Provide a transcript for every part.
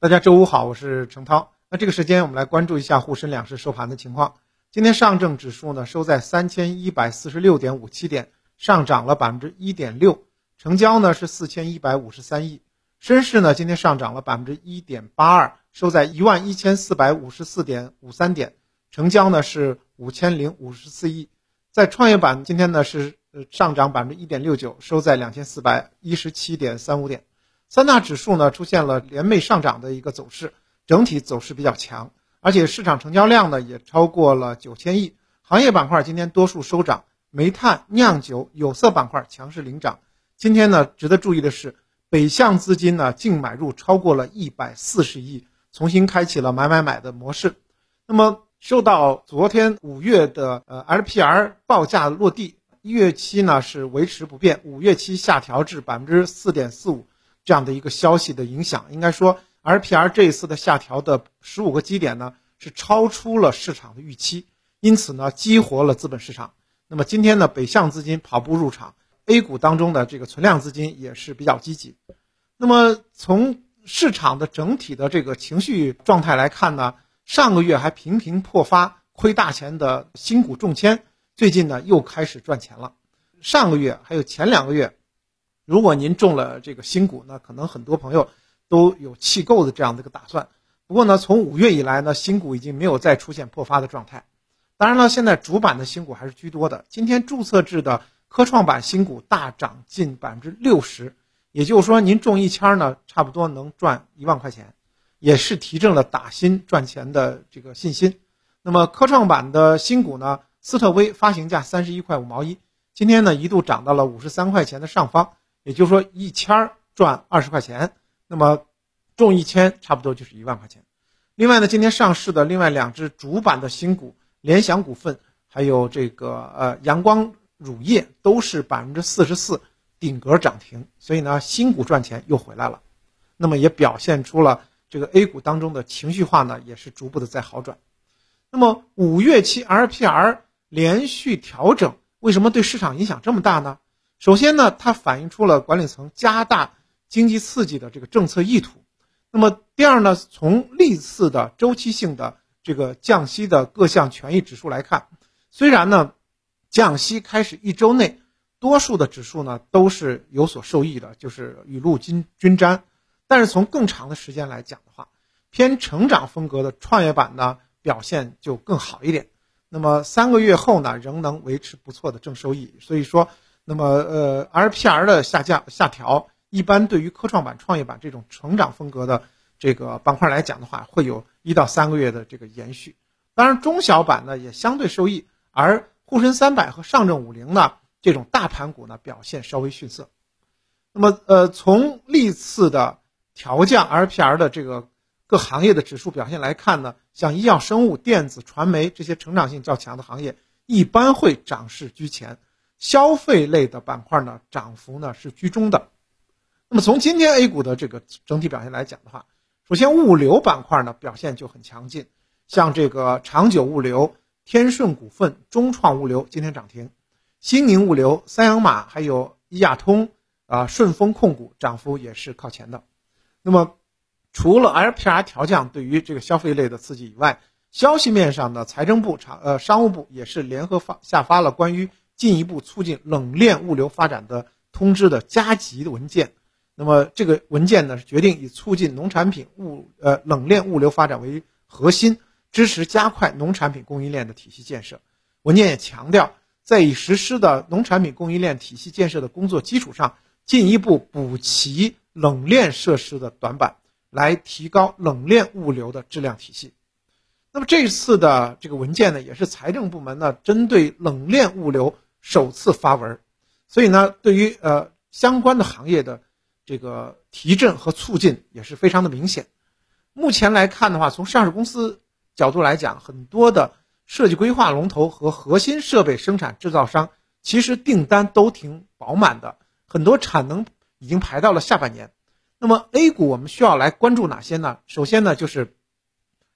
大家周五好，我是程涛。那这个时间我们来关注一下沪深两市收盘的情况。今天上证指数呢收在三千一百四十六点五七点，上涨了百分之一点六，成交呢是四千一百五十三亿。深市呢今天上涨了百分之一点八二，收在一万一千四百五十四点五三点，成交呢是五千零五十四亿。在创业板今天呢是上涨百分之一点六九，收在两千四百一十七点三五点。三大指数呢出现了连袂上涨的一个走势，整体走势比较强，而且市场成交量呢也超过了九千亿。行业板块今天多数收涨，煤炭、酿酒、有色板块强势领涨。今天呢，值得注意的是，北向资金呢净买入超过了一百四十亿，重新开启了买买买的模式。那么，受到昨天五月的呃 LPR 报价落地，一月期呢是维持不变，五月期下调至百分之四点四五。这样的一个消息的影响，应该说，LPR 这一次的下调的十五个基点呢，是超出了市场的预期，因此呢，激活了资本市场。那么今天呢，北向资金跑步入场，A 股当中的这个存量资金也是比较积极。那么从市场的整体的这个情绪状态来看呢，上个月还频频破发亏大钱的新股中签，最近呢又开始赚钱了。上个月还有前两个月。如果您中了这个新股，那可能很多朋友都有弃购的这样的一个打算。不过呢，从五月以来呢，新股已经没有再出现破发的状态。当然了，现在主板的新股还是居多的。今天注册制的科创板新股大涨近百分之六十，也就是说，您中一签呢，差不多能赚一万块钱，也是提振了打新赚钱的这个信心。那么科创板的新股呢，斯特威发行价三十一块五毛一，今天呢一度涨到了五十三块钱的上方。也就是说，一千赚二十块钱，那么中一千差不多就是一万块钱。另外呢，今天上市的另外两只主板的新股，联想股份还有这个呃阳光乳业，都是百分之四十四顶格涨停，所以呢，新股赚钱又回来了。那么也表现出了这个 A 股当中的情绪化呢，也是逐步的在好转。那么五月期 LPR 连续调整，为什么对市场影响这么大呢？首先呢，它反映出了管理层加大经济刺激的这个政策意图。那么第二呢，从历次的周期性的这个降息的各项权益指数来看，虽然呢降息开始一周内，多数的指数呢都是有所受益的，就是雨露均均沾。但是从更长的时间来讲的话，偏成长风格的创业板呢表现就更好一点。那么三个月后呢，仍能维持不错的正收益。所以说。那么，呃，LPR 的下降下调，一般对于科创板、创业板这种成长风格的这个板块来讲的话，会有一到三个月的这个延续。当然，中小板呢也相对受益，而沪深三百和上证五零呢这种大盘股呢表现稍微逊色。那么，呃，从历次的调降 LPR 的这个各行业的指数表现来看呢，像医药、生物、电子、传媒这些成长性较强的行业，一般会涨势居前。消费类的板块呢，涨幅呢是居中的。那么从今天 A 股的这个整体表现来讲的话，首先物流板块呢表现就很强劲，像这个长久物流、天顺股份、中创物流今天涨停，新宁物流、三洋马还有一亚通啊、顺丰控股涨幅也是靠前的。那么除了 LPR 调降对于这个消费类的刺激以外，消息面上呢，财政部、长呃商务部也是联合发下发了关于。进一步促进冷链物流发展的通知的加急的文件，那么这个文件呢决定以促进农产品物呃冷链物流发展为核心，支持加快农产品供应链的体系建设。文件也强调，在已实施的农产品供应链体系建设的工作基础上，进一步补齐冷链设施的短板，来提高冷链物流的质量体系。那么这次的这个文件呢，也是财政部门呢针对冷链物流。首次发文，所以呢，对于呃相关的行业的这个提振和促进也是非常的明显。目前来看的话，从上市公司角度来讲，很多的设计规划龙头和核心设备生产制造商其实订单都挺饱满的，很多产能已经排到了下半年。那么 A 股我们需要来关注哪些呢？首先呢，就是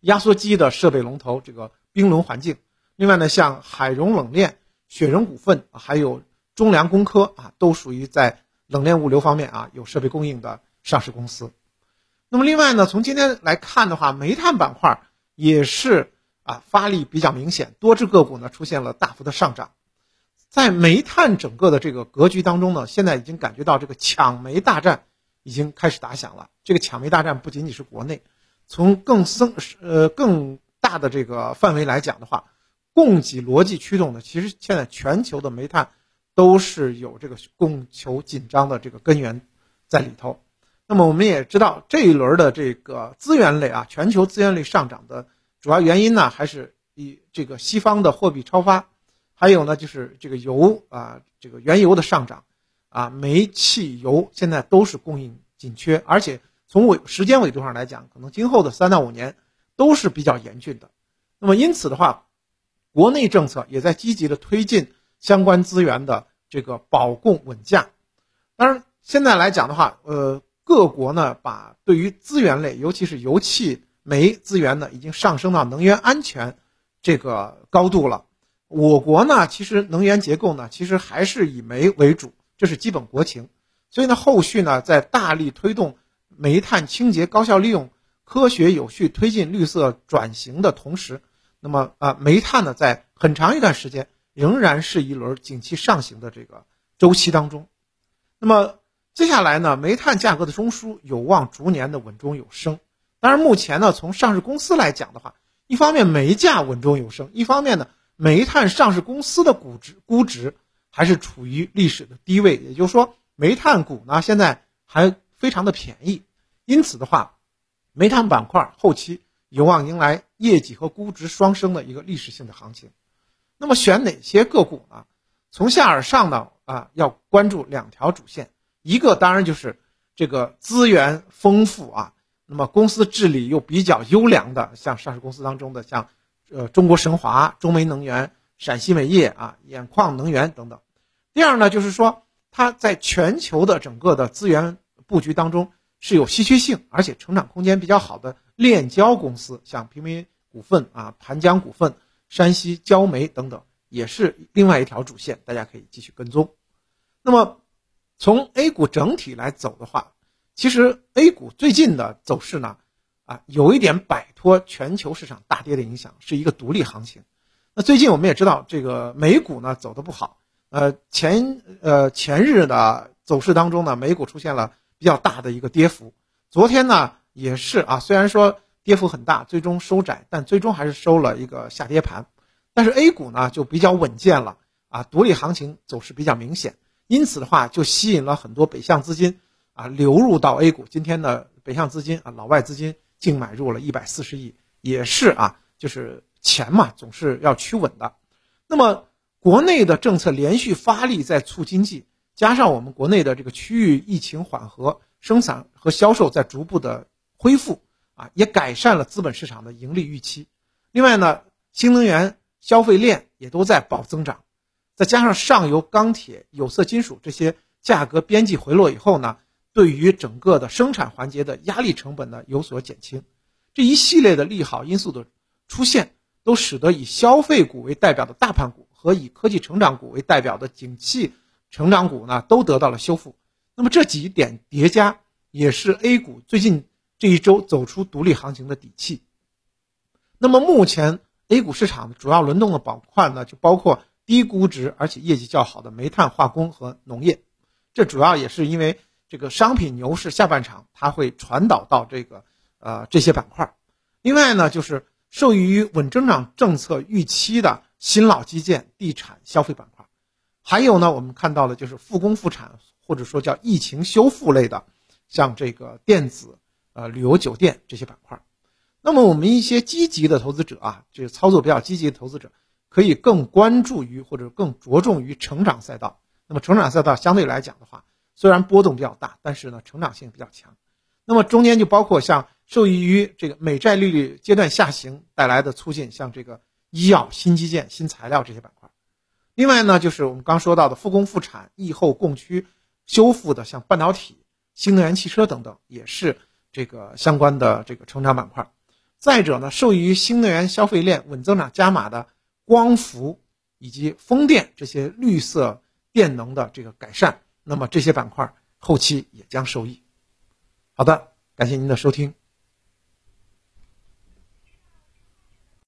压缩机的设备龙头这个冰轮环境，另外呢，像海融冷链。雪人股份还有中粮工科啊，都属于在冷链物流方面啊有设备供应的上市公司。那么另外呢，从今天来看的话，煤炭板块也是啊发力比较明显，多只个股呢出现了大幅的上涨。在煤炭整个的这个格局当中呢，现在已经感觉到这个抢煤大战已经开始打响了。这个抢煤大战不仅仅是国内，从更深呃更大的这个范围来讲的话，供给逻辑驱动的，其实现在全球的煤炭都是有这个供求紧张的这个根源在里头。那么我们也知道，这一轮的这个资源类啊，全球资源类上涨的主要原因呢，还是以这个西方的货币超发。还有呢，就是这个油啊，这个原油的上涨，啊，煤气油现在都是供应紧缺，而且从纬时间维度上来讲，可能今后的三到五年都是比较严峻的。那么因此的话，国内政策也在积极的推进相关资源的这个保供稳价。当然，现在来讲的话，呃，各国呢把对于资源类，尤其是油气、煤资源呢，已经上升到能源安全这个高度了。我国呢，其实能源结构呢，其实还是以煤为主，这是基本国情。所以呢，后续呢，在大力推动煤炭清洁高效利用、科学有序推进绿色转型的同时，那么啊，煤炭呢，在很长一段时间仍然是一轮景气上行的这个周期当中。那么接下来呢，煤炭价格的中枢有望逐年的稳中有升。当然，目前呢，从上市公司来讲的话，一方面煤价稳中有升，一方面呢。煤炭上市公司的估值估值还是处于历史的低位，也就是说，煤炭股呢现在还非常的便宜，因此的话，煤炭板块后期有望迎来业绩和估值双升的一个历史性的行情。那么选哪些个股呢？从下而上呢啊，要关注两条主线，一个当然就是这个资源丰富啊，那么公司治理又比较优良的，像上市公司当中的像。呃，中国神华、中煤能源、陕西煤业啊、兖矿能源等等。第二呢，就是说它在全球的整个的资源布局当中是有稀缺性，而且成长空间比较好的炼焦公司，像平民股份啊、盘江股份、山西焦煤等等，也是另外一条主线，大家可以继续跟踪。那么从 A 股整体来走的话，其实 A 股最近的走势呢？啊，有一点摆脱全球市场大跌的影响，是一个独立行情。那最近我们也知道，这个美股呢走的不好。呃，前呃前日的走势当中呢，美股出现了比较大的一个跌幅。昨天呢也是啊，虽然说跌幅很大，最终收窄，但最终还是收了一个下跌盘。但是 A 股呢就比较稳健了啊，独立行情走势比较明显，因此的话就吸引了很多北向资金啊流入到 A 股。今天的北向资金啊，老外资金。净买入了一百四十亿，也是啊，就是钱嘛，总是要趋稳的。那么国内的政策连续发力在促经济，加上我们国内的这个区域疫情缓和，生产和销售在逐步的恢复啊，也改善了资本市场的盈利预期。另外呢，新能源消费链也都在保增长，再加上上游钢铁、有色金属这些价格边际回落以后呢。对于整个的生产环节的压力成本呢有所减轻，这一系列的利好因素的出现，都使得以消费股为代表的大盘股和以科技成长股为代表的景气成长股呢都得到了修复。那么这几点叠加，也是 A 股最近这一周走出独立行情的底气。那么目前 A 股市场主要轮动的板块呢，就包括低估值而且业绩较好的煤炭、化工和农业，这主要也是因为。这个商品牛市下半场，它会传导到这个呃这些板块。另外呢，就是受益于稳增长政策预期的新老基建、地产、消费板块。还有呢，我们看到的就是复工复产或者说叫疫情修复类的，像这个电子、呃旅游酒店这些板块。那么我们一些积极的投资者啊，这个操作比较积极的投资者，可以更关注于或者更着重于成长赛道。那么成长赛道相对来讲的话，虽然波动比较大，但是呢，成长性比较强。那么中间就包括像受益于这个美债利率阶段下行带来的促进，像这个医药、新基建、新材料这些板块。另外呢，就是我们刚说到的复工复产、疫后供需修复的，像半导体、新能源汽车等等，也是这个相关的这个成长板块。再者呢，受益于新能源消费链稳增长加码的光伏以及风电这些绿色电能的这个改善。那么这些板块后期也将受益。好的，感。谢您的收听。